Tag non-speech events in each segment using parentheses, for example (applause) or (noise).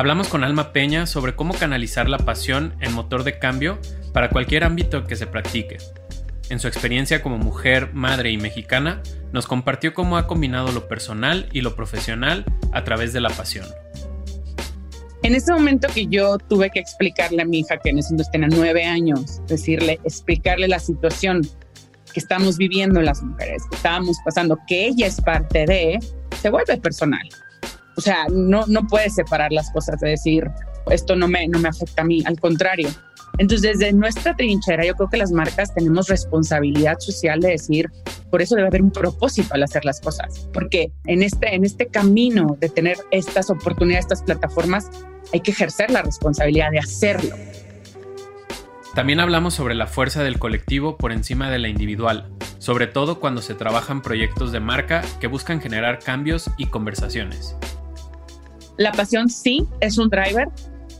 Hablamos con Alma Peña sobre cómo canalizar la pasión en motor de cambio para cualquier ámbito que se practique. En su experiencia como mujer, madre y mexicana, nos compartió cómo ha combinado lo personal y lo profesional a través de la pasión. En ese momento que yo tuve que explicarle a mi hija, que en ese entonces tenía nueve años, decirle, explicarle la situación que estamos viviendo las mujeres, que estábamos pasando, que ella es parte de, se vuelve personal. O sea, no, no puedes separar las cosas de decir, esto no me, no me afecta a mí, al contrario, entonces, desde nuestra trinchera, yo creo que las marcas tenemos responsabilidad social de decir, por eso debe haber un propósito al hacer las cosas, porque en este, en este camino de tener estas oportunidades, estas plataformas, hay que ejercer la responsabilidad de hacerlo. También hablamos sobre la fuerza del colectivo por encima de la individual, sobre todo cuando se trabajan proyectos de marca que buscan generar cambios y conversaciones. La pasión sí es un driver,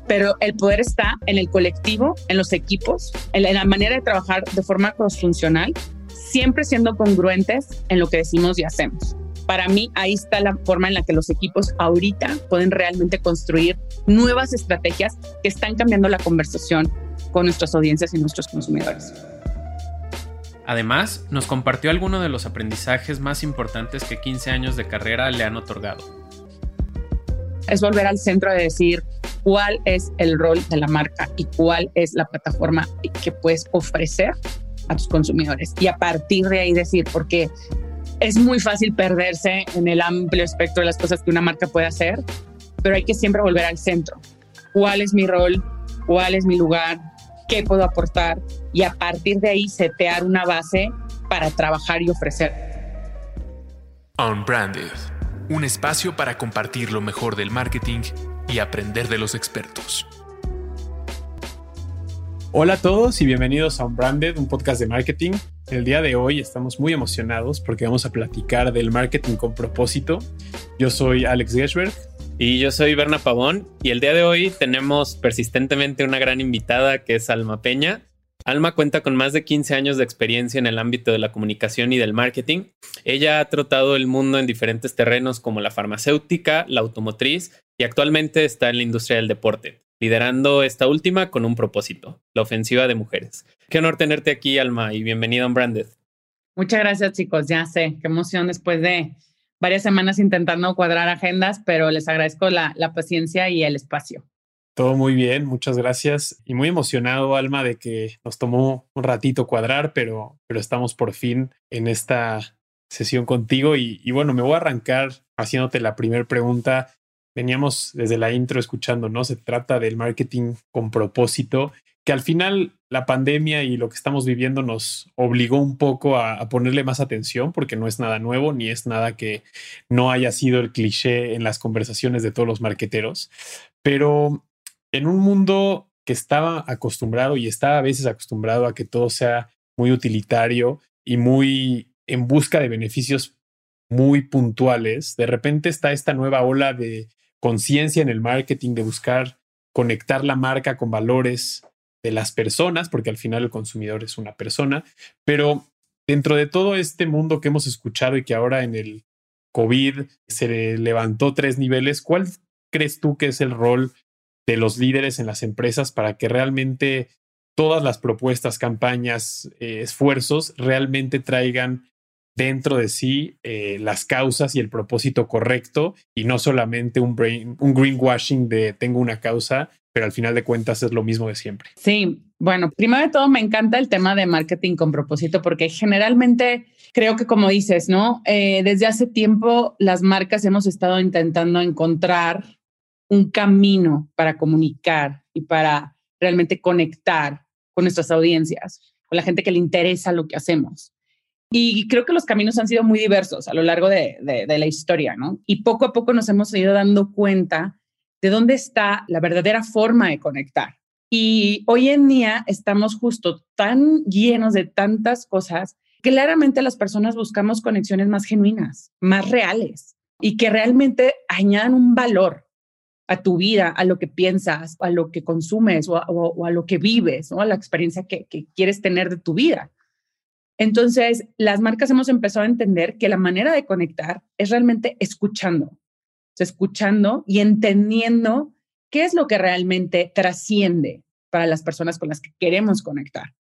pero el poder está en el colectivo, en los equipos, en la, manera de trabajar de forma cross-funcional, siempre siendo congruentes en lo que decimos y hacemos. Para mí, ahí está la forma en la que los equipos ahorita pueden realmente construir nuevas estrategias que están cambiando la conversación con nuestras audiencias y nuestros consumidores. Además, nos compartió algunos de los aprendizajes más importantes que 15 años de carrera le han otorgado. Es volver al centro de decir, cuál es el rol de la marca y cuál es la plataforma que puedes ofrecer a tus consumidores. Y a partir de ahí decir, porque es muy fácil perderse en el amplio espectro de las cosas que una marca puede hacer, pero hay que siempre volver al centro. ¿Cuál es mi rol? ¿Cuál es mi lugar? ¿Qué puedo aportar? Y a partir de ahí setear una base para trabajar y ofrecer. Unbranded, un espacio para compartir lo mejor del marketing y aprender de los expertos. Hola a todos y bienvenidos a Unbranded, un podcast de marketing. El día de hoy estamos muy emocionados porque vamos a platicar del marketing con propósito. Yo soy Alex Geschberg. Y yo soy Berna Pavón y el día de hoy tenemos persistentemente una gran invitada que es Alma Peña. Alma cuenta con más de 15 años de experiencia en el ámbito de la comunicación y del marketing. Ella ha trotado el mundo en diferentes terrenos como la farmacéutica, la automotriz y actualmente está en la industria del deporte, liderando esta última con un propósito, la ofensiva de mujeres. Qué honor tenerte aquí, Alma, y bienvenido a Branded. Muchas gracias, chicos. Ya sé, qué emoción después de varias semanas intentando cuadrar agendas, pero les agradezco la, la paciencia y el espacio. Todo muy bien, muchas gracias. Y muy emocionado, Alma, de que nos tomó un ratito cuadrar, pero, pero estamos por fin en esta sesión contigo. Y, bueno, me voy a arrancar haciéndote la primera pregunta veníamos desde la intro escuchando, ¿no? Se trata del marketing con propósito, que al final la pandemia y lo que estamos viviendo nos obligó un poco a, ponerle más atención porque no es nada nuevo ni es nada que no haya sido el cliché en las conversaciones de todos los marqueteros. Pero en un mundo que estaba acostumbrado y está a veces acostumbrado a que todo sea muy utilitario y muy en busca de beneficios muy puntuales, de repente está esta nueva ola de conciencia en el marketing, de buscar conectar la marca con valores de las personas, porque al final el consumidor es una persona, pero dentro de todo este mundo que hemos escuchado y que ahora en el COVID se levantó tres niveles, ¿cuál crees tú que es el rol de los líderes en las empresas para que realmente todas las propuestas, campañas, eh, esfuerzos realmente traigan dentro de sí eh, las causas y el propósito correcto y no solamente un, brain, un greenwashing de tengo una causa, pero al final de cuentas es lo mismo de siempre. Sí, bueno, primero de todo me encanta el tema de marketing con propósito porque generalmente creo que como dices, ¿no? Eh, desde hace tiempo las marcas hemos estado intentando encontrar un camino para comunicar y para realmente conectar con nuestras audiencias, con la gente que le interesa lo que hacemos. Y creo que los caminos han sido muy diversos a lo largo de, la historia, ¿no? Y poco a poco nos hemos ido dando cuenta de dónde está la verdadera forma de conectar. Y hoy en día estamos justo tan llenos de tantas cosas que claramente las personas buscamos conexiones más genuinas, más reales y que realmente añadan un valor a tu vida, a lo que piensas, a lo que consumes o a, lo que vives, ¿no? a la experiencia que quieres tener de tu vida. Entonces, las marcas hemos empezado a entender que la manera de conectar es realmente escuchando, escuchando y entendiendo qué es lo que realmente trasciende para las personas con las que queremos conectar.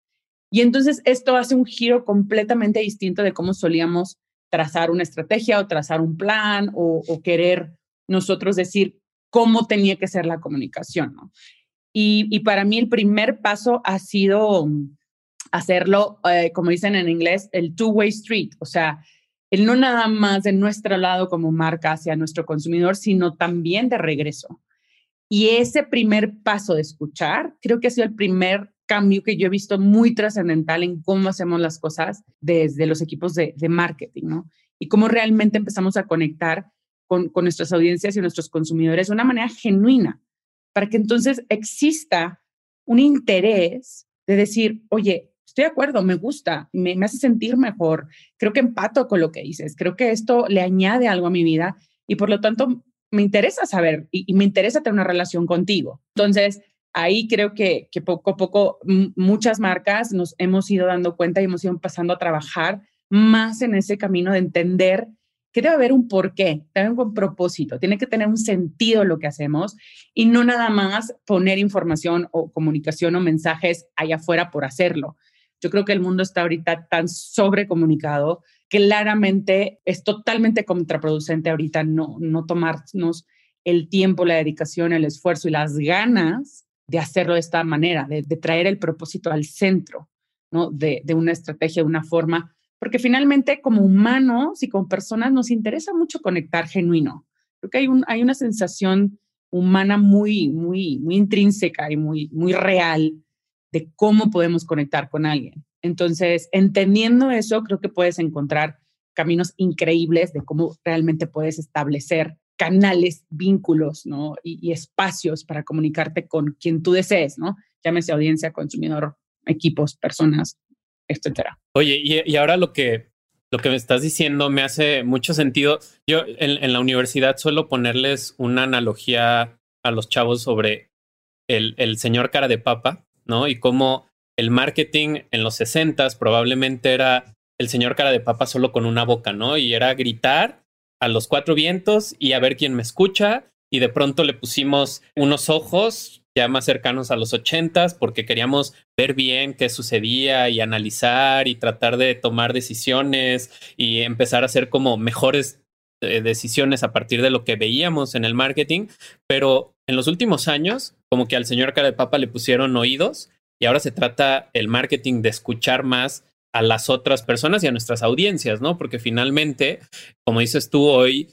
Y entonces esto hace un giro completamente distinto de cómo solíamos trazar una estrategia o trazar un plan o, querer nosotros decir cómo tenía que ser la comunicación. ¿no? Y, para mí el primer paso ha sido mm, hacerlo, eh, como dicen en inglés, el two-way street, o sea, el no nada más de nuestro lado como marca hacia nuestro consumidor, sino también de regreso. Y ese primer paso de escuchar, creo que ha sido el primer cambio que yo he visto muy trascendental en cómo hacemos las cosas desde los equipos de, marketing, ¿no? Y cómo realmente empezamos a conectar con, nuestras audiencias y nuestros consumidores de una manera genuina, para que entonces exista un interés de decir, oye, estoy de acuerdo, me gusta, me, me, hace sentir mejor, creo que empato con lo que dices, creo que esto le añade algo a mi vida y por lo tanto me interesa saber y, y me interesa tener una relación contigo. Entonces, ahí creo que, que poco a poco muchas marcas nos hemos ido dando cuenta y hemos ido pasando a trabajar más en ese camino de entender que debe haber un porqué, debe haber un propósito, tiene que tener un sentido lo que hacemos y no nada más poner información o comunicación o mensajes allá afuera por hacerlo. Yo creo que el mundo está ahorita tan sobrecomunicado, claramente es totalmente contraproducente ahorita no, no tomarnos el tiempo, la dedicación, el esfuerzo y las ganas de hacerlo de esta manera, de, traer el propósito al centro, ¿no? De, una estrategia, de una forma, porque finalmente como humanos y como personas nos interesa mucho conectar genuino. Creo que hay, un, hay una sensación humana muy, muy, muy intrínseca y muy, muy real de cómo podemos conectar con alguien. Entonces, entendiendo eso, creo que puedes encontrar caminos increíbles de cómo realmente puedes establecer canales, vínculos, ¿no? Y, espacios para comunicarte con quien tú desees, ¿no? Llámese audiencia, consumidor, equipos, personas, etcétera. Oye, y, ahora lo que, lo que me estás diciendo me hace mucho sentido. Yo en, la universidad suelo ponerles una analogía a los chavos sobre el, el señor cara de papa, ¿no? Y cómo el marketing en los 60 probablemente era el señor cara de papa solo con una boca, ¿no? Y era gritar a los cuatro vientos y a ver quién me escucha. Y de pronto le pusimos unos ojos ya más cercanos a los ochentas porque queríamos ver bien qué sucedía y analizar y tratar de tomar decisiones y empezar a hacer como mejores eh, decisiones a partir de lo que veíamos en el marketing. Pero en los últimos años, como que al señor cara de papa le pusieron oídos y ahora se trata el marketing de escuchar más a las otras personas y a nuestras audiencias, ¿no? Porque finalmente, como dices tú hoy,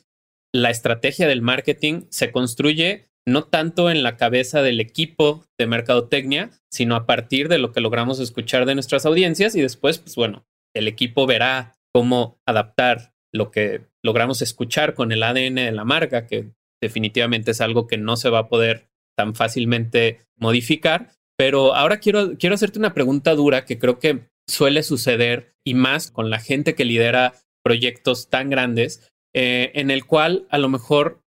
la estrategia del marketing se construye no tanto en la cabeza del equipo de mercadotecnia, sino a partir de lo que logramos escuchar de nuestras audiencias y después, pues bueno, el equipo verá cómo adaptar lo que logramos escuchar con el ADN de la marca, que definitivamente es algo que no se va a poder tan fácilmente modificar. Pero ahora quiero, quiero hacerte una pregunta dura que creo que suele suceder y más con la gente que lidera proyectos tan grandes, eh, en el cual a lo mejor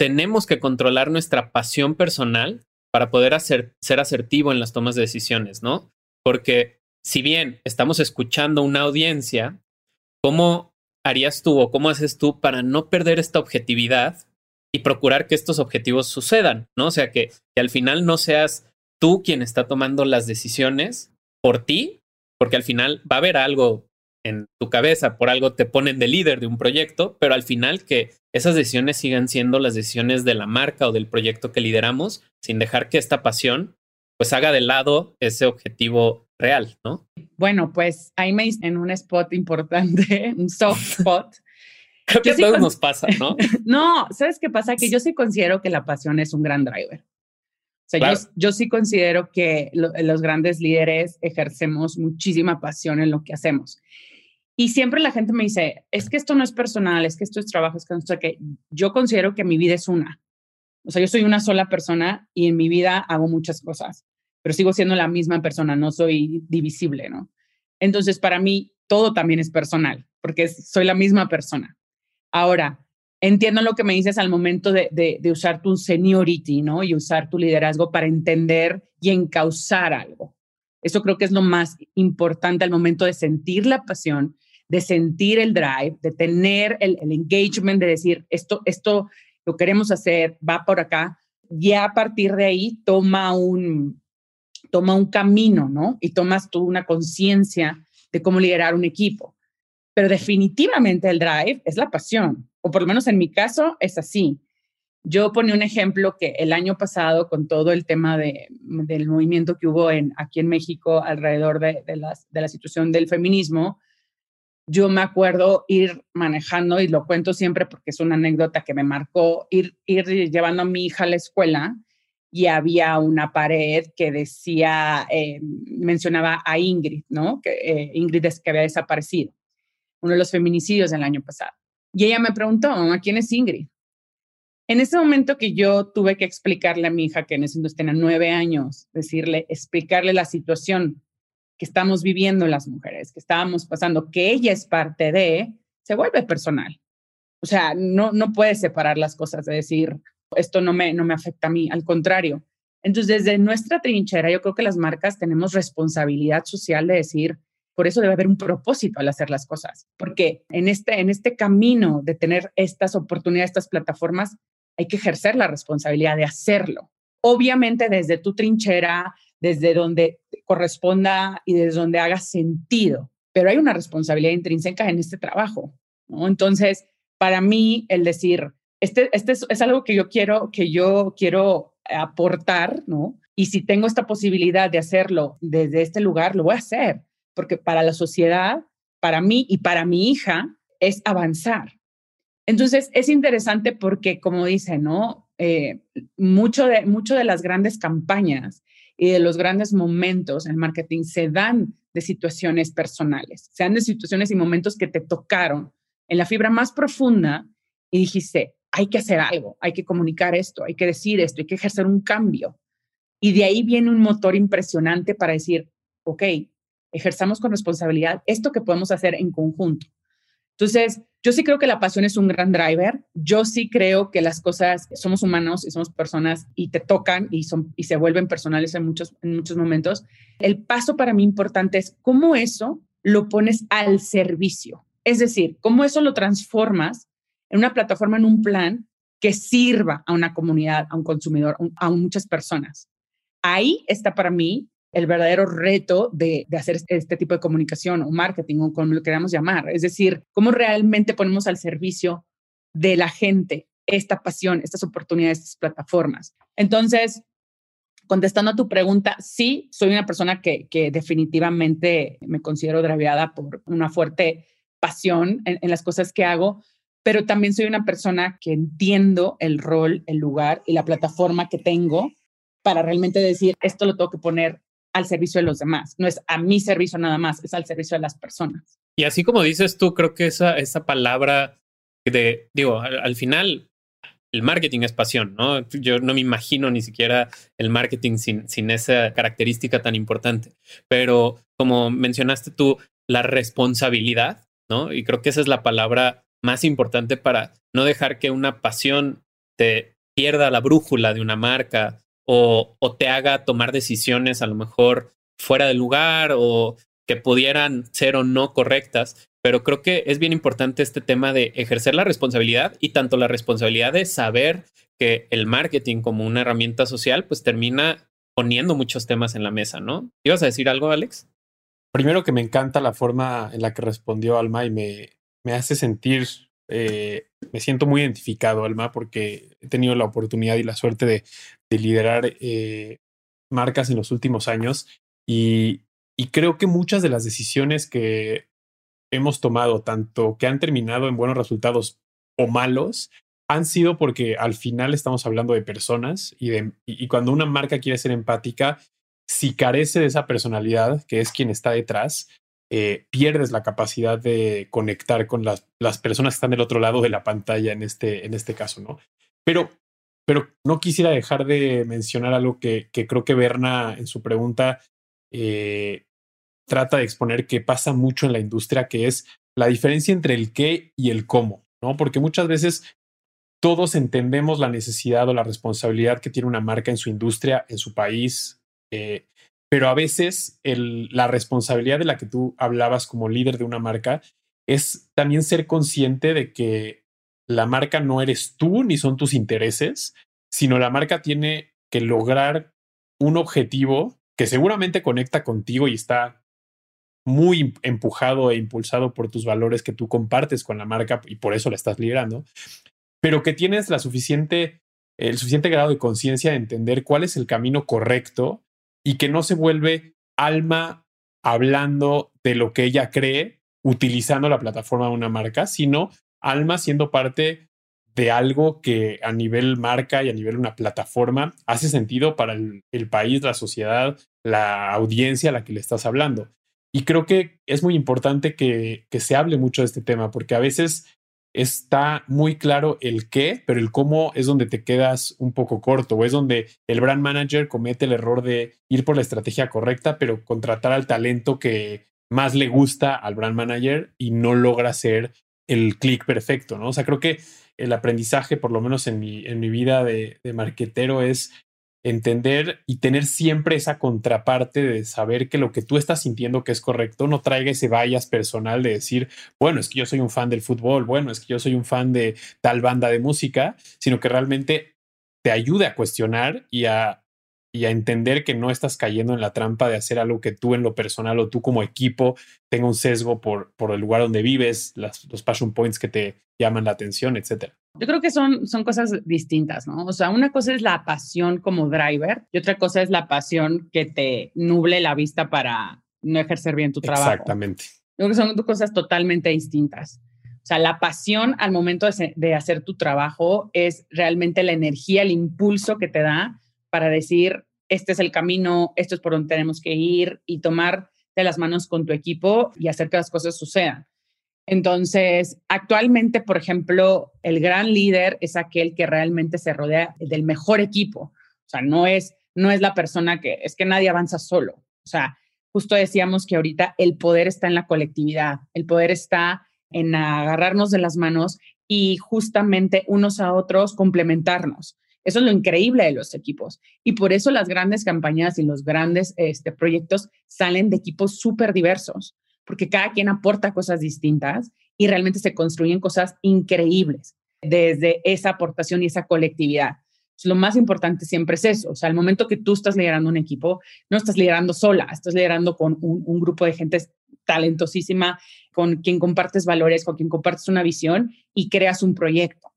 tenemos que controlar nuestra pasión personal para poder hacer, ser asertivo en las tomas de decisiones, ¿no? Porque si bien estamos escuchando una audiencia, ¿cómo harías tú o cómo haces tú para no perder esta objetividad y procurar que estos objetivos sucedan, ¿no? O sea, que, que al final no seas tú quien está tomando las decisiones por ti, porque al final va a haber algo en tu cabeza, por algo te ponen de líder de un proyecto, pero al final que esas decisiones sigan siendo las decisiones de la marca o del proyecto que lideramos, sin dejar que esta pasión pues haga de lado ese objetivo real, ¿no? Bueno, pues ahí me en un spot importante, (laughs) un soft spot. (laughs) Creo que a todos nos pasa, ¿no? (laughs) no, ¿sabes qué pasa? Que yo sí considero que la pasión es un gran driver sea, yo, sí considero que los grandes líderes ejercemos muchísima pasión en lo que hacemos. Y siempre la gente me dice, es que esto no es personal, es que esto es trabajo, es que yo considero que mi vida es una. O sea, yo soy una sola persona y en mi vida hago muchas cosas, pero sigo siendo la misma persona, no soy divisible, ¿no? Entonces, para mí, todo también es personal, porque soy la misma persona. Ahora, entiendo lo que me dices al momento de, de, usar tu seniority, ¿no? Y usar tu liderazgo para entender y encauzar algo. Eso creo que es lo más importante al momento de sentir la pasión, de sentir el drive, de tener el, engagement, de decir, esto, esto lo queremos hacer, va por acá. ya a partir de ahí toma un, toma un camino, ¿no? Y tomas tú una conciencia de cómo liderar un equipo. Pero definitivamente el drive es la pasión, o por lo menos en mi caso es así. Yo ponía un ejemplo que el año pasado, con todo el tema de, del movimiento que hubo en, aquí en México alrededor de, de, de la situación del feminismo, yo me acuerdo ir manejando, y lo cuento siempre porque es una anécdota que me marcó, ir, ir llevando a mi hija a la escuela y había una pared que decía, eh, mencionaba a Ingrid, ¿no? Que eh, Ingrid es que había desaparecido, uno de los feminicidios del año pasado. Y ella me preguntó, ¿a quién es Ingrid? En ese momento que yo tuve que explicarle a mi hija, que en ese entonces tenía nueve años, decirle, explicarle la situación que estamos viviendo las mujeres, que estábamos pasando, que ella es parte de, se vuelve personal. O sea, no, no puedes separar las cosas de decir, esto no me, no me afecta a mí, al contrario. Entonces, desde nuestra trinchera, yo creo que las marcas tenemos responsabilidad social de decir, por eso debe haber un propósito al hacer las cosas, porque en este, en este camino de tener estas oportunidades, estas plataformas, hay que ejercer la responsabilidad de hacerlo. Obviamente desde tu trinchera, desde donde corresponda y desde donde haga sentido, pero hay una responsabilidad intrínseca en este trabajo. Entonces, para mí, el decir, este, este es, algo que yo quiero, que yo quiero aportar, ¿no? Y si tengo esta posibilidad de hacerlo desde este lugar, lo voy a hacer, porque para la sociedad, para mí y para mi hija, es avanzar. Entonces, es interesante porque, como dice, ¿no? Eh, mucho, de, mucho de las grandes campañas y de los grandes momentos en marketing se dan de situaciones personales, se dan de situaciones y momentos que te tocaron en la fibra más profunda y dijiste, hay que hacer algo, hay que comunicar esto, hay que decir esto, hay que ejercer un cambio. Y de ahí viene un motor impresionante para decir, ok, ejerzamos con responsabilidad esto que podemos hacer en conjunto. Entonces, yo sí creo que la pasión es un gran driver. Yo sí creo que las cosas, somos humanos y somos personas y te tocan y, son, y se vuelven personales en muchos, en muchos momentos. El paso para mí importante es cómo eso lo pones al servicio. Es decir, cómo eso lo transformas en una plataforma, en un plan que sirva a una comunidad, a un consumidor, a muchas personas. Ahí está para mí el verdadero reto de, hacer este tipo de comunicación o marketing como lo queramos llamar. Es decir, cómo realmente ponemos al servicio de la gente esta pasión, estas oportunidades, estas plataformas. Entonces, contestando a tu pregunta, sí, soy una persona que, definitivamente me considero draviada por una fuerte pasión en las cosas que hago, pero también soy una persona que entiendo el rol, el lugar y la plataforma que tengo para realmente decir, esto lo tengo que poner al servicio de los demás. No es a mi servicio nada más, es al servicio de las personas. Y así como dices tú, creo que esa, esa palabra de, digo, al, final el marketing es pasión, ¿no? Yo no me imagino ni siquiera el marketing sin, sin esa característica tan importante. Pero como mencionaste tú, la responsabilidad, ¿no? Y creo que esa es la palabra más importante para no dejar que una pasión te pierda la brújula de una marca o, o te haga tomar decisiones a lo mejor fuera de lugar o que pudieran ser o no correctas. Pero creo que es bien importante este tema de ejercer la responsabilidad y tanto la responsabilidad de saber que el marketing como una herramienta social pues termina poniendo muchos temas en la mesa, ¿no? ¿Ibas a decir algo, Alex? Primero que me encanta la forma en la que respondió Alma y me, me hace sentir, eh, me siento muy identificado, Alma, porque he tenido la oportunidad y la suerte de, liderar eh, marcas en los últimos años y, creo que muchas de las decisiones que hemos tomado, tanto que han terminado en buenos resultados o malos, han sido porque al final estamos hablando de personas y, cuando una marca quiere ser empática, si carece de esa personalidad, que es quien está detrás, eh, pierdes la capacidad de conectar con las, las, personas que están del otro lado de la pantalla en este, en este caso, ¿no? Pero, pero no quisiera dejar de mencionar algo que, creo que Berna en su pregunta eh, trata de exponer que pasa mucho en la industria, que es la diferencia entre el qué y el cómo, ¿no? Porque muchas veces todos entendemos la necesidad o la responsabilidad que tiene una marca en su industria, en su país, eh, pero a veces la responsabilidad de la que tú hablabas como líder de una marca es también ser consciente de que la marca no eres tú ni son tus intereses, sino la marca tiene que lograr un objetivo que seguramente conecta contigo y está muy empujado e impulsado por tus valores que tú compartes con la marca y por eso la estás liderando, pero que tienes la suficiente, el suficiente grado de conciencia de entender cuál es el camino correcto y que no se vuelve alma hablando de lo que ella cree utilizando la plataforma de una marca, sino alma siendo parte de algo que a nivel marca y a nivel una plataforma hace sentido para el, país, la sociedad, la audiencia a la que le estás hablando. Y creo que es muy importante que, que se hable mucho de este tema, porque a veces está muy claro el qué, pero el cómo es donde te quedas un poco corto o es donde el brand manager comete el error de ir por la estrategia correcta, pero contratar al talento que más le gusta al brand manager y no logra hacer el clic perfecto, ¿no? O sea, creo que el aprendizaje, por lo menos en mi, en mi vida de, de marquetero, es entender y tener siempre esa contraparte de saber que lo que tú estás sintiendo que es correcto no traiga ese bias personal de decir, bueno, es que yo soy un fan del fútbol, bueno, es que yo soy un fan de tal banda de música, sino que realmente te ayude a cuestionar y a, y a entender que no estás cayendo en la trampa de hacer algo que tú en lo personal o tú como equipo tenga un sesgo por, por el lugar donde vives, los passion points que te llaman la atención, etcétera. Yo creo que son, son cosas distintas, ¿no? O sea, una cosa es la pasión como driver y otra cosa es la pasión que te nuble la vista para no ejercer bien tu trabajo. Exactamente. Yo creo que son dos cosas totalmente distintas. O sea, la pasión al momento de, de hacer tu trabajo es realmente la energía, el impulso que te da para decir, este es el camino, esto es por donde tenemos que ir y tomar de las manos con tu equipo y hacer que las cosas sucedan. Entonces, actualmente, por ejemplo, el gran líder es aquel que realmente se rodea del mejor equipo. O sea, no es, no es la persona que, es que nadie avanza solo. O sea, justo decíamos que ahorita el poder está en la colectividad, el poder está en agarrarnos de las manos y justamente unos a otros complementarnos. Eso es lo increíble de los equipos. Y por eso las grandes campañas y los grandes este, proyectos salen de equipos súper diversos porque cada quien aporta cosas distintas y realmente se construyen cosas increíbles desde esa aportación y esa colectividad. lo más importante siempre es eso. O sea, al momento que tú estás liderando un equipo, no estás liderando sola, estás liderando con un, grupo de gente talentosísima, con quien compartes valores, con quien compartes una visión y creas un proyecto.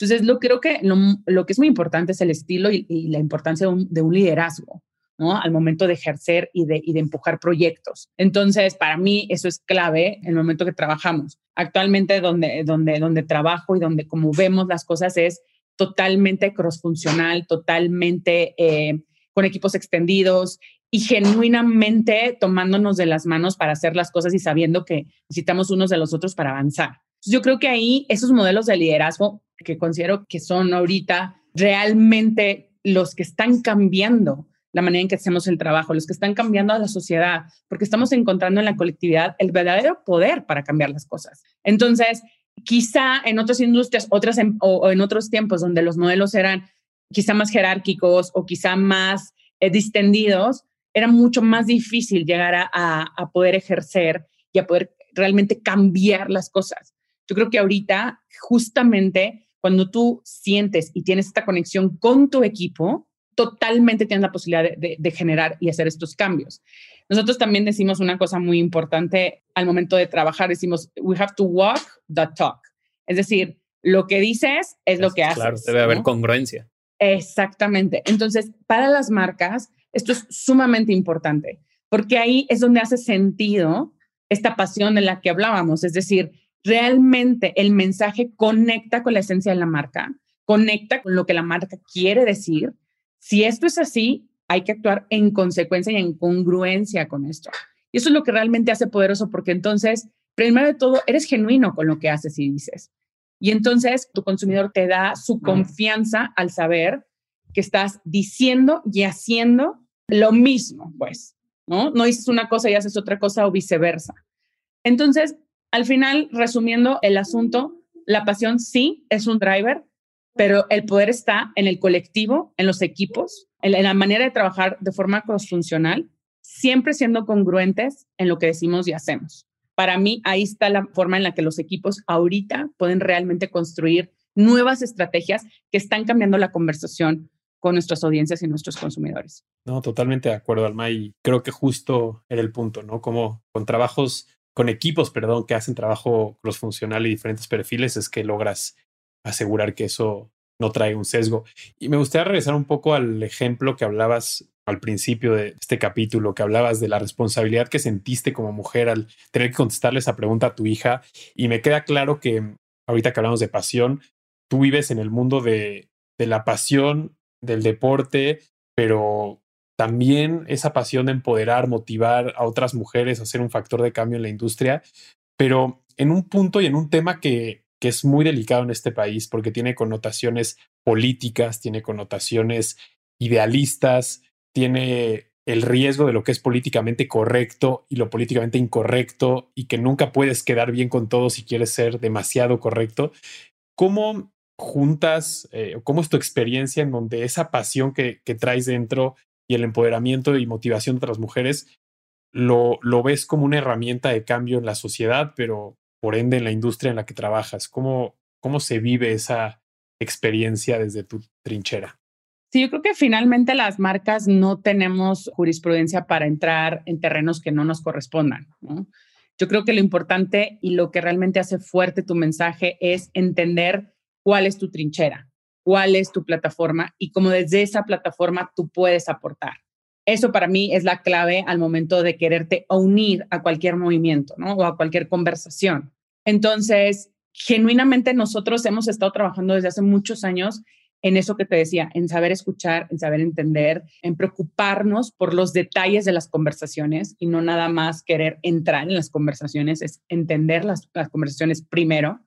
Entonces, lo creo que lo, que es muy importante es el estilo y, la importancia de un liderazgo. Al momento de ejercer y de, y de empujar proyectos. Entonces, para mí eso es clave en el momento que trabajamos. Actualmente donde, donde, donde trabajo y donde como vemos las cosas es totalmente cross-funcional, totalmente eh, con equipos extendidos y genuinamente tomándonos de las manos para hacer las cosas y sabiendo que necesitamos unos de los otros para avanzar. Yo creo que ahí esos modelos de liderazgo que considero que son ahorita realmente los que están cambiando la manera en que hacemos el trabajo, los que están cambiando a la sociedad, porque estamos encontrando en la colectividad el verdadero poder para cambiar las cosas. Entonces, quizá en otras industrias, otras o, en otros tiempos donde los modelos eran quizá más jerárquicos o quizá más eh, distendidos, era mucho más difícil llegar a, a poder ejercer y a poder realmente cambiar las cosas. Yo creo que ahorita, justamente cuando tú sientes y tienes esta conexión con tu equipo, totalmente tienes la posibilidad de, generar y hacer estos cambios. Nosotros también decimos una cosa muy importante al momento de trabajar, decimos, we have to walk the talk. Es decir, lo que dices es, lo que haces. Claro, debe haber congruencia. Exactamente. Entonces, para las marcas, esto es sumamente importante, porque ahí es donde hace sentido esta pasión de la que hablábamos, es decir, realmente el mensaje conecta con la esencia de la marca, conecta con lo que la marca quiere decir si esto es así, hay que actuar en consecuencia y en congruencia con esto. Y eso es lo que realmente hace poderoso, porque entonces, primero de todo, eres genuino con lo que haces y dices. Y entonces tu consumidor te da su confianza al saber que estás diciendo y haciendo lo mismo, pues, ¿no? No dices una cosa y haces otra cosa o viceversa. Entonces, al final, resumiendo el asunto, la pasión sí es un driver, pero el poder está en el colectivo, en los equipos, en la manera de trabajar de forma cross-funcional, siempre siendo congruentes en lo que decimos y hacemos. Para mí, ahí está la forma en la que los equipos ahorita pueden realmente construir nuevas estrategias que están cambiando la conversación con nuestras audiencias y nuestros consumidores. No, totalmente de acuerdo, Alma, y creo que justo era el punto, ¿no? Como con trabajos, con equipos, perdón, que hacen trabajo cross-funcional y diferentes perfiles, es que logras asegurar que eso no trae un sesgo. Y me gustaría regresar un poco al ejemplo que hablabas al principio de este capítulo, que hablabas de la responsabilidad que sentiste como mujer al tener que contestarle esa pregunta a tu hija. Y me queda claro que ahorita que hablamos de pasión, tú vives en el mundo de, de la pasión del deporte, pero también esa pasión de empoderar, motivar a otras mujeres a ser un factor de cambio en la industria, pero en un punto y en un tema que, que es muy delicado en este país porque tiene connotaciones políticas, tiene connotaciones idealistas, tiene el riesgo de lo que es políticamente correcto y lo políticamente incorrecto y que nunca puedes quedar bien con todo si quieres ser demasiado correcto. ¿Cómo juntas, eh, cómo es tu experiencia en donde esa pasión que, que, traes dentro y el empoderamiento y motivación de otras mujeres lo, lo ves como una herramienta de cambio en la sociedad, pero por ende en la industria en la que trabajas? ¿Cómo, cómo se vive esa experiencia desde tu trinchera? Sí, yo creo que finalmente las marcas no tenemos jurisprudencia para entrar en terrenos que no nos correspondan. Yo creo que lo importante y lo que realmente hace fuerte tu mensaje es entender cuál es tu trinchera, cuál es tu plataforma y cómo desde esa plataforma tú puedes aportar. Eso para mí es la clave al momento de quererte unir a cualquier movimiento o a cualquier conversación. Entonces, genuinamente nosotros hemos estado trabajando desde hace muchos años en eso que te decía, en saber escuchar, en saber entender, en preocuparnos por los detalles de las conversaciones y no nada más querer entrar en las conversaciones, es entender las, conversaciones primero.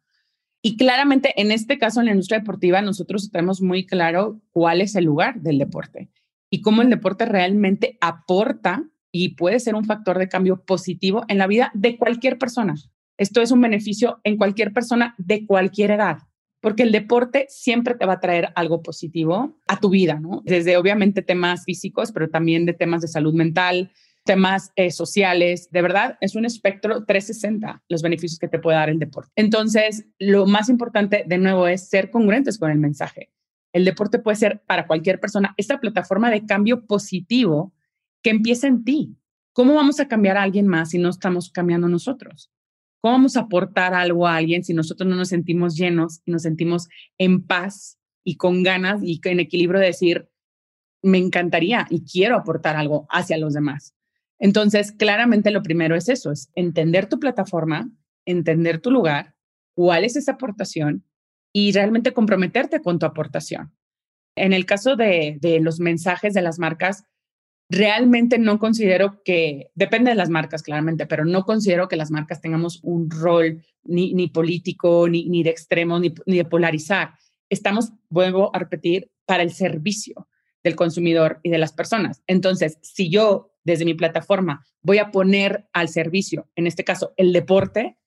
Y claramente en este caso, en la industria deportiva, nosotros tenemos muy claro cuál es el lugar del deporte y cómo el deporte realmente aporta y puede ser un factor de cambio positivo en la vida de cualquier persona. Esto es un beneficio en cualquier persona de cualquier edad porque el deporte siempre te va a traer algo positivo a tu vida. Desde obviamente temas físicos, pero también de temas de salud mental, temas eh, sociales, de verdad es un espectro 360 los beneficios que te puede dar el deporte. Entonces, lo más importante de nuevo es ser congruentes con el mensaje. El deporte puede ser para cualquier persona esta plataforma de cambio positivo que empieza en ti. ¿Cómo vamos a cambiar a alguien más si no estamos cambiando nosotros? ¿Cómo vamos a aportar algo a alguien si nosotros no nos sentimos llenos y nos sentimos en paz y con ganas y en equilibrio de decir, me encantaría y quiero aportar algo hacia los demás? Entonces, claramente lo primero es eso, es entender tu plataforma, entender tu lugar, cuál es esa aportación y realmente comprometerte con tu aportación. En el caso de, de los mensajes de las marcas, realmente no considero que, depende de las marcas claramente, pero no considero que las marcas tengamos un rol ni, ni político, ni, ni de extremo, ni, ni de polarizar. Estamos, vuelvo a repetir, para el servicio del consumidor y de las personas. Entonces, si yo desde mi plataforma voy a poner al servicio, en este caso, el deporte,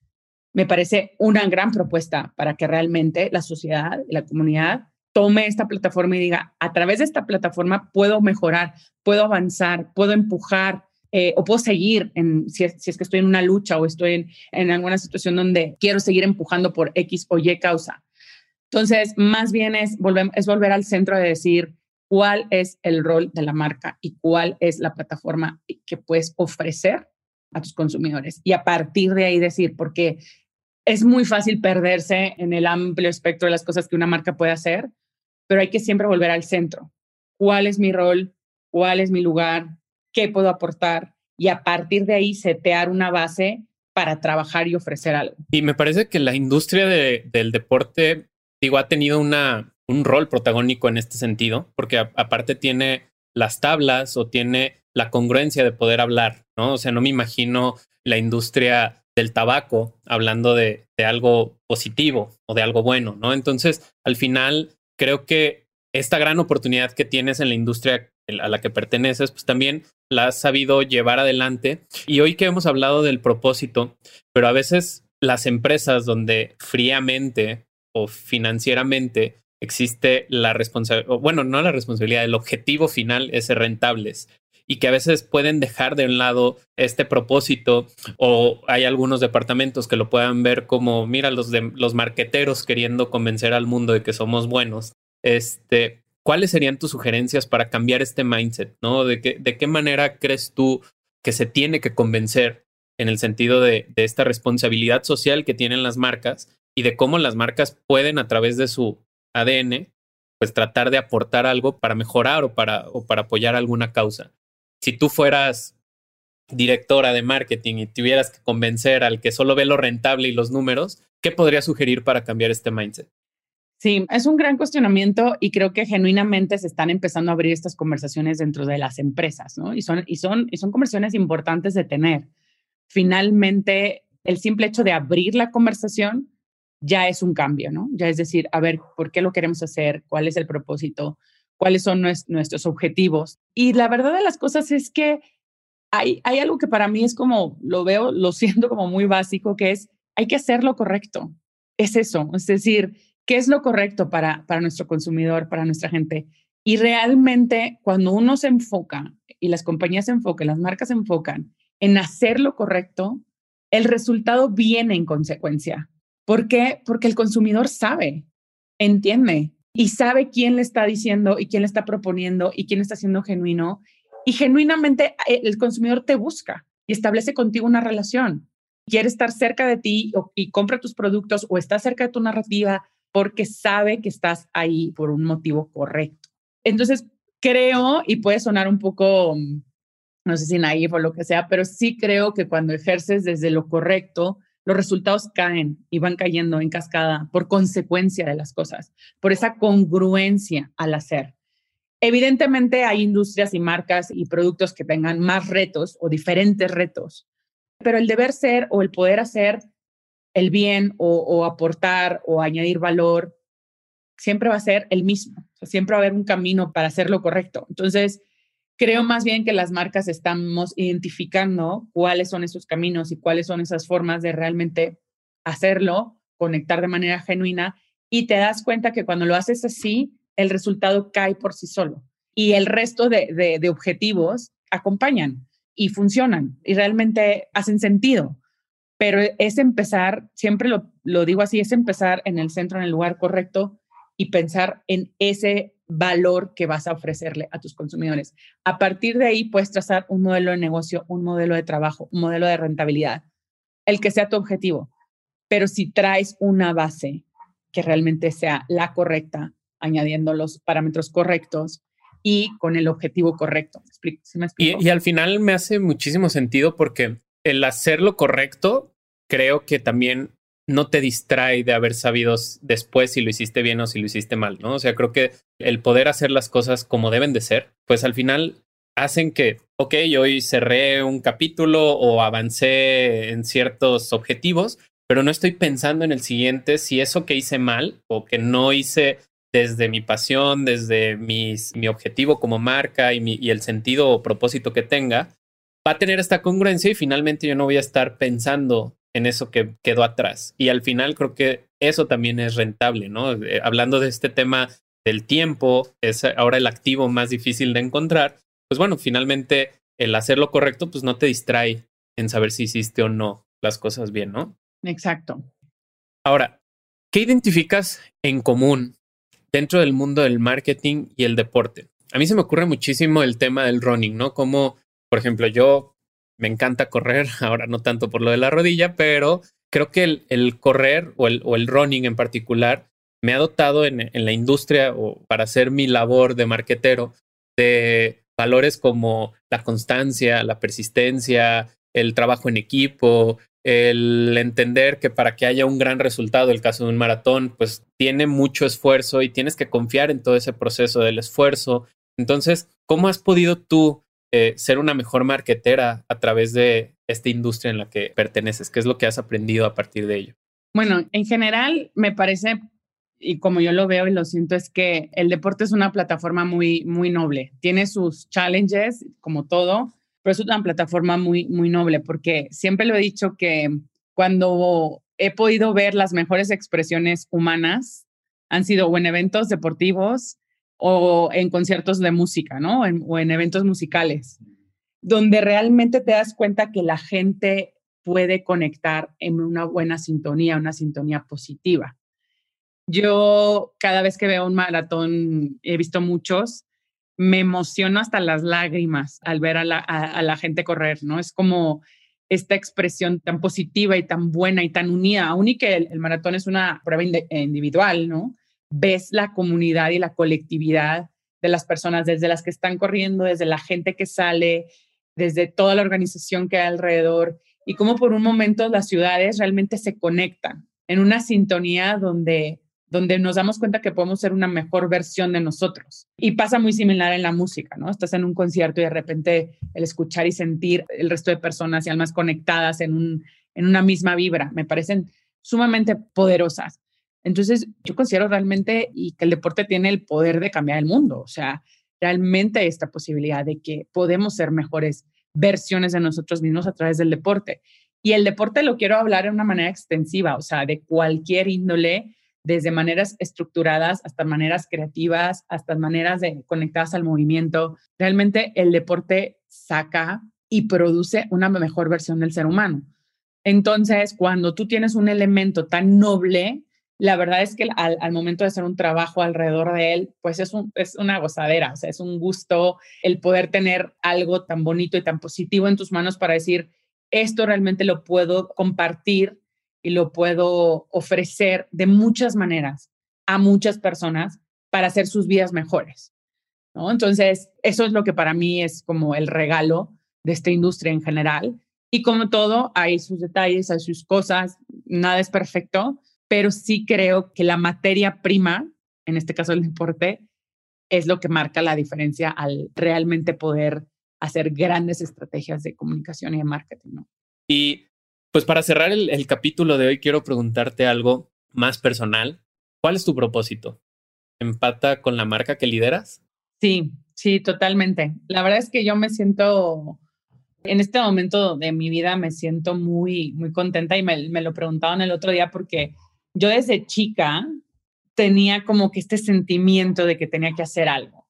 me parece una gran propuesta para que realmente la sociedad y la comunidad tome esta plataforma y diga, a través de esta plataforma puedo mejorar, puedo avanzar, puedo empujar eh, o puedo seguir en, si es, que estoy en una lucha o estoy en, en alguna situación donde quiero seguir empujando por X o Y causa. Entonces, más bien es volver, es volver al centro de decir cuál es el rol de la marca y cuál es la plataforma que puedes ofrecer a tus consumidores. Y a partir de ahí decir, porque es muy fácil perderse en el amplio espectro de las cosas que una marca puede hacer, pero hay que siempre volver al centro. ¿Cuál es mi rol? ¿Cuál es mi lugar? ¿Qué puedo aportar? Y a partir de ahí setear una base para trabajar y ofrecer algo. Y me parece que la industria del deporte, digo, ha tenido una, un rol protagónico en este sentido, porque aparte tiene las tablas o tiene la congruencia de poder hablar, ¿no? O sea, no me imagino la industria del tabaco hablando de, de algo positivo o de algo bueno, ¿no? Entonces, al final, creo que esta gran oportunidad que tienes en la industria a la que perteneces, pues también la has sabido llevar adelante. Y hoy que hemos hablado del propósito, pero a veces las empresas donde fríamente o financieramente existe la responsabilidad, bueno, no la responsabilidad, el objetivo final es ser rentables. y que a veces pueden dejar de un lado este propósito o hay algunos departamentos que lo puedan ver como, mira, los, de, los marqueteros queriendo convencer al mundo de que somos buenos. Este, ¿Cuáles serían tus sugerencias para cambiar este mindset? ¿no? ¿De, qué, ¿De qué manera crees tú que se tiene que convencer en el sentido de, de esta responsabilidad social que tienen las marcas y de cómo las marcas pueden a través de su ADN pues tratar de aportar algo para mejorar o para, o para apoyar alguna causa. Si tú fueras directora de marketing y tuvieras que convencer al que solo ve lo rentable y los números, ¿qué podría sugerir para cambiar este mindset? Sí, es un gran cuestionamiento y creo que genuinamente se están empezando a abrir estas conversaciones dentro de las empresas, ¿no? Y son, y son, y son conversaciones importantes de tener. Finalmente, el simple hecho de abrir la conversación ya es un cambio, ¿no? Ya es decir, a ver, ¿por qué lo queremos hacer? ¿Cuál es el propósito? ¿Cuáles son nuestros objetivos? Y la verdad de las cosas es que hay, hay algo que para mí es como, lo veo, lo (laughs) siento como muy básico, que es, hay que hacer lo correcto. Es eso, es decir, ¿qué es lo correcto para, para nuestro consumidor, para nuestra gente? Y realmente cuando uno se enfoca y las compañías se enfocan, las marcas se enfocan en hacer lo correcto, el resultado viene en consecuencia. ¿Por qué? Porque el consumidor sabe, entiende y sabe quién le está diciendo y quién le está proponiendo y quién está siendo genuino. Y genuinamente eh, el consumidor te busca y establece contigo una relación. Quiere estar cerca de ti y compra tus productos o está cerca de tu narrativa porque sabe que estás ahí por un motivo correcto. Entonces, creo, y puede sonar un poco, no sé si naif o lo que sea, pero sí creo que cuando ejerces desde lo correcto, los resultados caen y van cayendo en cascada por consecuencia de las cosas, por esa congruencia al hacer. Evidentemente hay industrias y marcas y productos que tengan más retos o diferentes retos, pero el deber ser o el poder hacer el bien o, aportar o añadir valor siempre va a ser el mismo. siempre va a haber un camino para hacer lo correcto. Entonces, Creo más bien que las marcas estamos identificando cuáles son esos caminos y cuáles son esas formas de realmente hacerlo, conectar de manera genuina y te das cuenta que cuando lo haces así, el resultado cae por sí solo y el resto de, objetivos acompañan y funcionan y realmente hacen sentido. Pero es empezar, siempre lo, lo digo así, es empezar en el centro, en el lugar correcto y pensar en ese valor que vas a ofrecerle a tus consumidores. A partir de ahí puedes trazar un modelo de negocio, un modelo de trabajo, un modelo de rentabilidad, el que sea tu objetivo. Pero si traes una base que realmente sea la correcta, añadiendo los parámetros correctos y con el objetivo correcto. y, y al final me hace muchísimo sentido porque el hacer lo correcto creo que también no te distrae de haber sabido después si lo hiciste bien o si lo hiciste mal, ¿no? O sea, creo que el poder hacer las cosas como deben de ser, pues al final hacen que, ok, hoy cerré un capítulo o avancé en ciertos objetivos, pero no estoy pensando en el siguiente si eso que hice mal o que no hice desde mi pasión, desde mis, mi objetivo como marca y, y el sentido o propósito que tenga, va a tener esta congruencia y finalmente yo no voy a estar pensando en eso que quedó atrás. Y al final creo que eso también es rentable, ¿no? Eh, hablando de este tema del tiempo, es ahora el activo más difícil de encontrar, pues bueno, finalmente el hacer lo correcto, pues no te distrae en saber si hiciste o no las cosas bien, ¿no? Exacto. Ahora, ¿qué identificas en común dentro del mundo del marketing y el deporte? A mí se me ocurre muchísimo el tema del running, ¿no? Como, por ejemplo, yo me encanta correr, (laughs) ahora no tanto por lo de la rodilla, pero creo que el, correr o el, running en particular me ha dotado en, en, la industria o para hacer mi labor de marquetero de valores como la constancia, la persistencia, el trabajo en equipo, el entender que para que haya un gran resultado, el caso de un maratón, pues tiene mucho esfuerzo y tienes que confiar en todo ese proceso del esfuerzo. Entonces, ¿cómo has podido tú eh, ser una mejor marketera a través de esta industria en la que perteneces? ¿Qué es lo que has aprendido a partir de ello? Bueno, en general me parece, y como yo lo veo y lo siento, es que el deporte es una plataforma muy, muy noble. Tiene sus challenges, como todo, pero es una plataforma muy, muy noble, porque siempre lo he dicho que cuando he podido ver las mejores expresiones humanas, han sido o en eventos deportivos o en conciertos de música, ¿no? o en eventos musicales. donde realmente te das cuenta que la gente puede conectar en una buena sintonía, una sintonía positiva. Yo cada vez que veo un maratón, he visto muchos, me emociono hasta las lágrimas al ver a la, gente correr, ¿no? Es como esta expresión tan positiva y tan buena y tan unida, aún y que el, maratón es una prueba individual, ¿no? Ves la comunidad y la colectividad de las personas, desde las que están corriendo, desde la gente que sale, desde toda la organización que hay alrededor, y cómo por un momento las ciudades realmente se conectan en una sintonía donde donde nos damos cuenta que podemos ser una mejor versión de nosotros. Y pasa muy similar en la música, ¿no? Estás en un concierto y de repente el escuchar y sentir el resto de personas y almas conectadas en, un, en una misma vibra, me parecen sumamente poderosas. Entonces, yo considero realmente y que el deporte tiene el poder de cambiar el mundo, o sea, realmente esta posibilidad de que podemos ser mejores versiones de nosotros mismos a través del deporte. Y el deporte lo quiero hablar de una manera extensiva, o sea, de cualquier índole, desde maneras estructuradas hasta maneras creativas, hasta maneras de conectadas al movimiento. Realmente el deporte saca y produce una mejor versión del ser humano. Entonces, cuando tú tienes un elemento tan noble, la verdad es que al, momento de hacer un trabajo alrededor de él, pues es, un, es una gozadera, o sea, es un gusto el poder tener algo tan bonito y tan positivo en tus manos para decir, esto realmente lo puedo compartir y lo puedo ofrecer de muchas maneras a muchas personas para hacer sus vidas mejores. ¿no? Entonces, eso es lo que para mí es como el regalo de esta industria en general. Y como todo, hay sus detalles, hay sus cosas, nada es perfecto, pero sí creo que la materia prima, en este caso el deporte, es lo que marca la diferencia al realmente poder hacer grandes estrategias de comunicación y de marketing. ¿no? Y pues para cerrar el, capítulo de hoy, quiero preguntarte algo más personal. ¿Cuál es tu propósito? ¿Empata con la marca que lideras? Sí, sí, totalmente. La verdad es que yo me siento, en este momento de mi vida me siento muy, muy contenta y me, me lo preguntaban el otro día porque yo desde chica tenía como que este sentimiento de que tenía que hacer algo.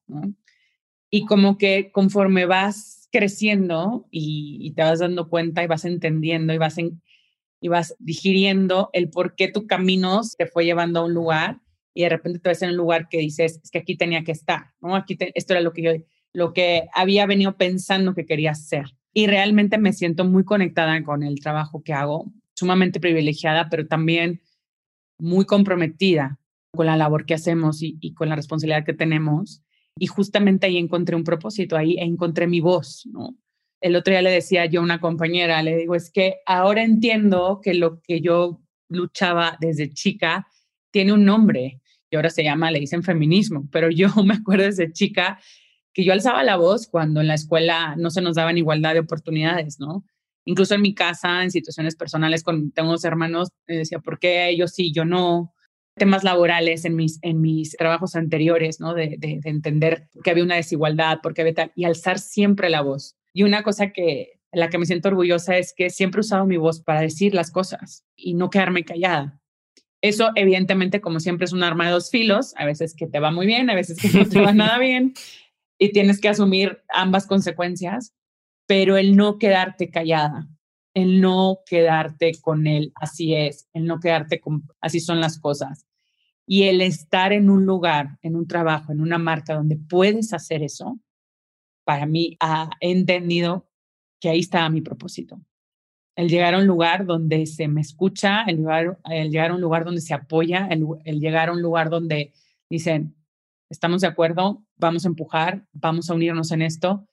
Y como que conforme vas creciendo y, te vas dando cuenta y vas entendiendo y vas, y vas digiriendo el por qué tu camino te fue llevando a un lugar y de repente te ves en un lugar que dices, es que aquí tenía que estar, ¿no? Aquí esto era lo que yo, lo que había venido pensando que quería hacer. Y realmente me siento muy conectada con el trabajo que hago, sumamente privilegiada, pero también muy comprometida con la labor que hacemos y, con la responsabilidad que tenemos y justamente ahí encontré un propósito, ahí encontré mi voz, ¿no? El otro día le decía yo a una compañera, le digo, es que ahora entiendo que lo que yo luchaba desde chica tiene un nombre y ahora se llama, le dicen feminismo, pero yo (laughs) me acuerdo desde chica que yo alzaba la voz cuando en la escuela no se nos daban igualdad de oportunidades, ¿no? Incluso en mi casa, en situaciones personales con tengo dos hermanos, decía, ¿por qué ellos sí, yo no? temas laborales en mis, en mis trabajos anteriores, ¿no? De, de, entender que había una desigualdad, porque había tal, y alzar siempre la voz. Y una cosa que la que me siento orgullosa es que siempre he usado mi voz para decir las cosas y no quedarme callada. Eso, evidentemente, como siempre, es un arma de dos filos, a veces que te va muy bien, a veces que no te va (laughs) nada bien, y tienes que asumir ambas consecuencias, pero el no quedarte callada, el no quedarte con él, así es, el no quedarte con, así son las cosas. Y el estar en un lugar, en un trabajo, en una marca donde puedes hacer eso, para mí ha entendido que ahí estaba mi propósito. El llegar a un lugar donde se me escucha, el, llegar a un lugar donde se apoya, el llegar a un lugar donde dicen, estamos de acuerdo, vamos a empujar, vamos a unirnos en esto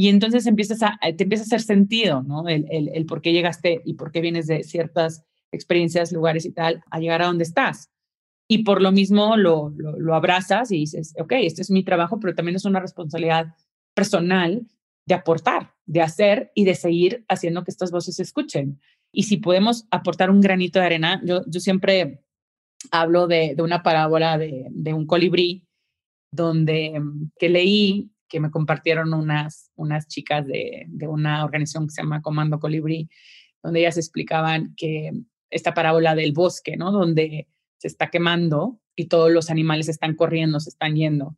y entonces empiezas a, te empieza a hacer sentido, ¿no? El, el, el, por qué llegaste y por qué vienes de ciertas experiencias, lugares y tal, a llegar a donde estás. Y por lo mismo lo, lo, abrazas y dices, ok, este es mi trabajo, pero también es una responsabilidad personal de aportar, de hacer y de seguir haciendo que estas voces se escuchen. Y si podemos aportar un granito de arena, yo, yo siempre hablo de, de una parábola de, de, un colibrí, donde que leí que me compartieron unas, unas chicas de, de una organización que se llama Comando Colibrí, donde ellas explicaban que esta parábola del bosque, ¿no? Donde se está quemando y todos los animales están corriendo, se están yendo.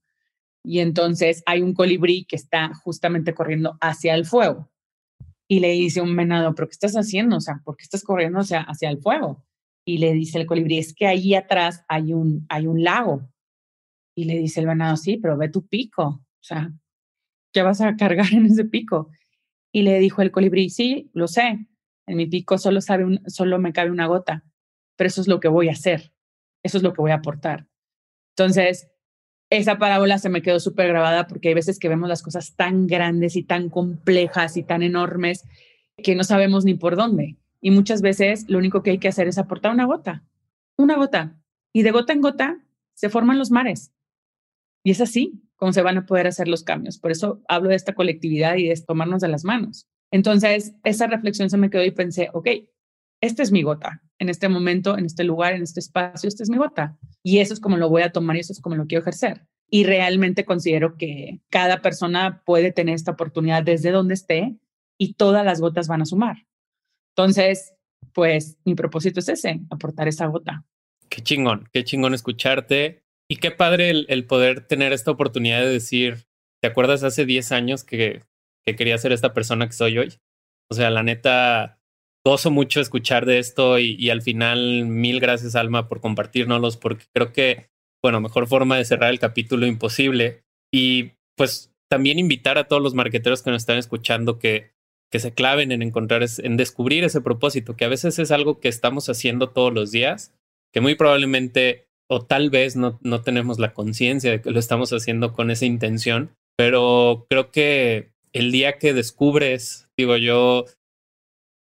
y entonces hay un colibrí que está justamente corriendo hacia el fuego. Y le dice un venado, pero ¿qué estás haciendo? O sea, ¿por qué estás corriendo hacia, hacia el fuego? Y le dice el colibrí, es que ahí atrás hay un, hay un lago. Y le dice el venado, sí, pero ve tu pico. O sea, ¿qué vas a cargar en ese pico? Y le dijo el colibrí, sí, lo sé, en mi pico solo, sabe solo me cabe una gota, pero eso es lo que voy a hacer, eso es lo que voy a aportar. Entonces, esa parábola se me quedó súper grabada porque hay veces que vemos las cosas tan grandes y tan complejas y tan enormes que no sabemos ni por dónde. Y muchas veces lo único que hay que hacer es aportar una gota, una gota. Y de gota en gota se forman los mares. Y es así como se van a poder hacer los cambios. Por eso hablo de esta colectividad y de tomarnos de las manos. Entonces, esa reflexión se me quedó y pensé, ok, esta es mi gota. En este momento, en este lugar, en este espacio, esta es mi gota. Y eso es como lo voy a tomar y eso es como lo quiero ejercer. Y realmente considero que cada persona puede tener esta oportunidad desde donde esté y todas las gotas van a sumar. Entonces, pues mi propósito es ese, aportar esa gota. Qué chingón, qué chingón escucharte. Y qué padre el, poder tener esta oportunidad de decir, ¿te acuerdas hace 10 años que que quería ser esta persona que soy hoy. O sea, la neta, gozo mucho escuchar de esto y, al final, mil gracias, Alma, por compartirnoslos, porque creo que, bueno, mejor forma de cerrar el capítulo imposible. Y pues también invitar a todos los marqueteros que nos están escuchando que, que se claven en encontrar, en descubrir ese propósito, que a veces es algo que estamos haciendo todos los días, que muy probablemente o tal vez no, no tenemos la conciencia de que lo estamos haciendo con esa intención, pero creo que el día que descubres, digo yo,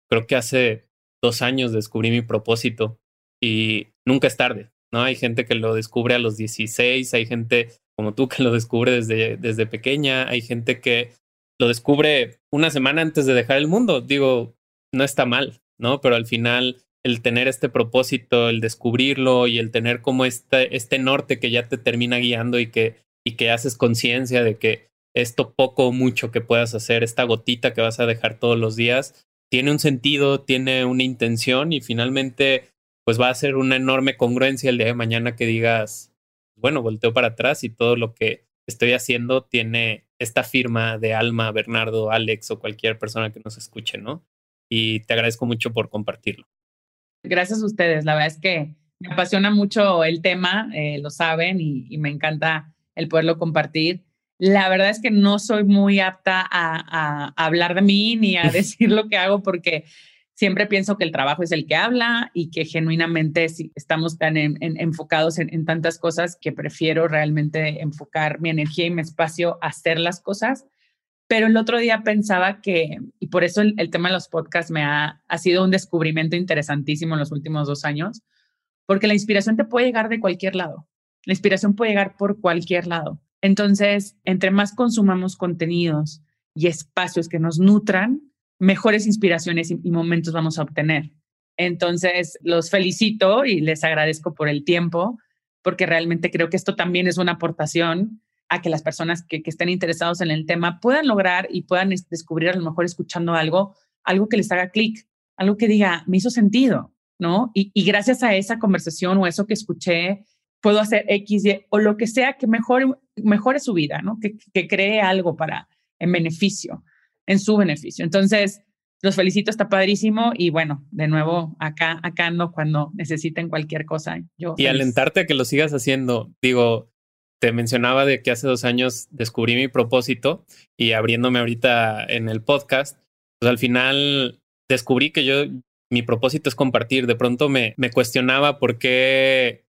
creo que hace dos años descubrí mi propósito y nunca es tarde, ¿no? Hay gente que lo descubre a los 16, hay gente como tú que lo descubre desde, desde pequeña, hay gente que lo descubre una semana antes de dejar el mundo. Digo, no está mal, ¿no? Pero al final el tener este propósito, el descubrirlo y el tener como este, este norte que ya te termina guiando y que, y que haces conciencia de que esto poco o mucho que puedas hacer, esta gotita que vas a dejar todos los días, tiene un sentido, tiene una intención y finalmente pues va a ser una enorme congruencia el día de mañana que digas, bueno, volteo para atrás y todo lo que estoy haciendo tiene esta firma de Alma, Bernardo, Alex o cualquier persona que nos escuche, ¿no? Y te agradezco mucho por compartirlo. Gracias a ustedes. La verdad es que me apasiona mucho el tema, eh, lo saben, y, y me encanta el poderlo compartir. La verdad es que no soy muy apta a, hablar de mí ni a (laughs) decir lo que hago porque siempre pienso que el trabajo es el que habla y que genuinamente estamos tan enfocados en, tantas cosas que prefiero realmente enfocar mi energía y mi espacio a hacer las cosas. Pero el otro día pensaba que, y por eso el, tema de los podcasts me ha, ha sido un descubrimiento interesantísimo en los últimos dos años, porque la inspiración te puede llegar de cualquier lado. La inspiración puede llegar por cualquier lado. Entonces, entre más consumamos contenidos y espacios que nos nutran, mejores inspiraciones y, momentos vamos a obtener. Entonces, los felicito y les agradezco por el tiempo, porque realmente creo que esto también es una aportación a que las personas que, estén interesados en el tema puedan lograr y puedan descubrir a lo mejor escuchando algo, algo que les haga clic, algo que diga, me hizo sentido, ¿no? Y, y gracias a esa conversación o eso que escuché, puedo hacer X, Y, o lo que sea que mejore, mejore su vida, ¿no? Que, que cree algo para, en beneficio, en su beneficio. Entonces, los felicito, está padrísimo y bueno, de nuevo, acá, acá ando cuando necesiten cualquier cosa. Yo y alentarte a que lo sigas haciendo. Digo, te mencionaba de que hace dos años descubrí mi propósito y abriéndome ahorita en el podcast, pues al final descubrí que yo, mi propósito es compartir. De pronto me, me cuestionaba por qué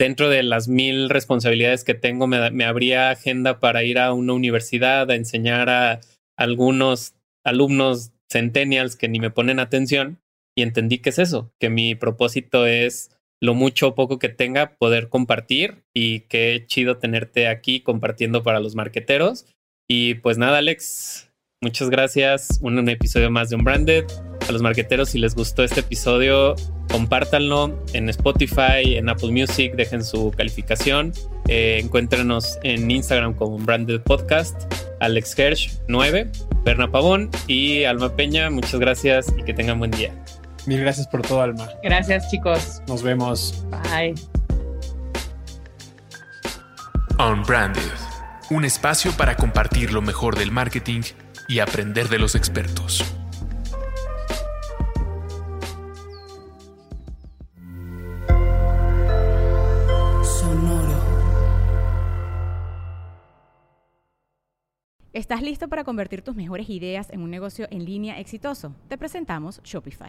dentro de las mil responsabilidades que tengo, me, me abría agenda para ir a una universidad a enseñar a algunos alumnos centennials que ni me ponen atención y entendí que es eso, que mi propósito es lo mucho o poco que tenga poder compartir y qué chido tenerte aquí compartiendo para los marqueteros. Y pues nada, Alex, muchas gracias. Un, episodio más de Unbranded. A los marqueteros, si les gustó este episodio, compártanlo en Spotify, en Apple Music, dejen su calificación. Eh, encuéntrenos en Instagram como Unbranded Podcast. Alex Hersh 9, Berna Pavón y Alma Peña. Muchas gracias y que tengan buen día. Mil gracias por todo, Alma. Gracias, chicos. Nos vemos. Bye. Unbranded un espacio para compartir lo mejor del marketing y aprender de los expertos. ¿Estás listo para convertir tus mejores ideas en un negocio en línea exitoso? Te presentamos Shopify.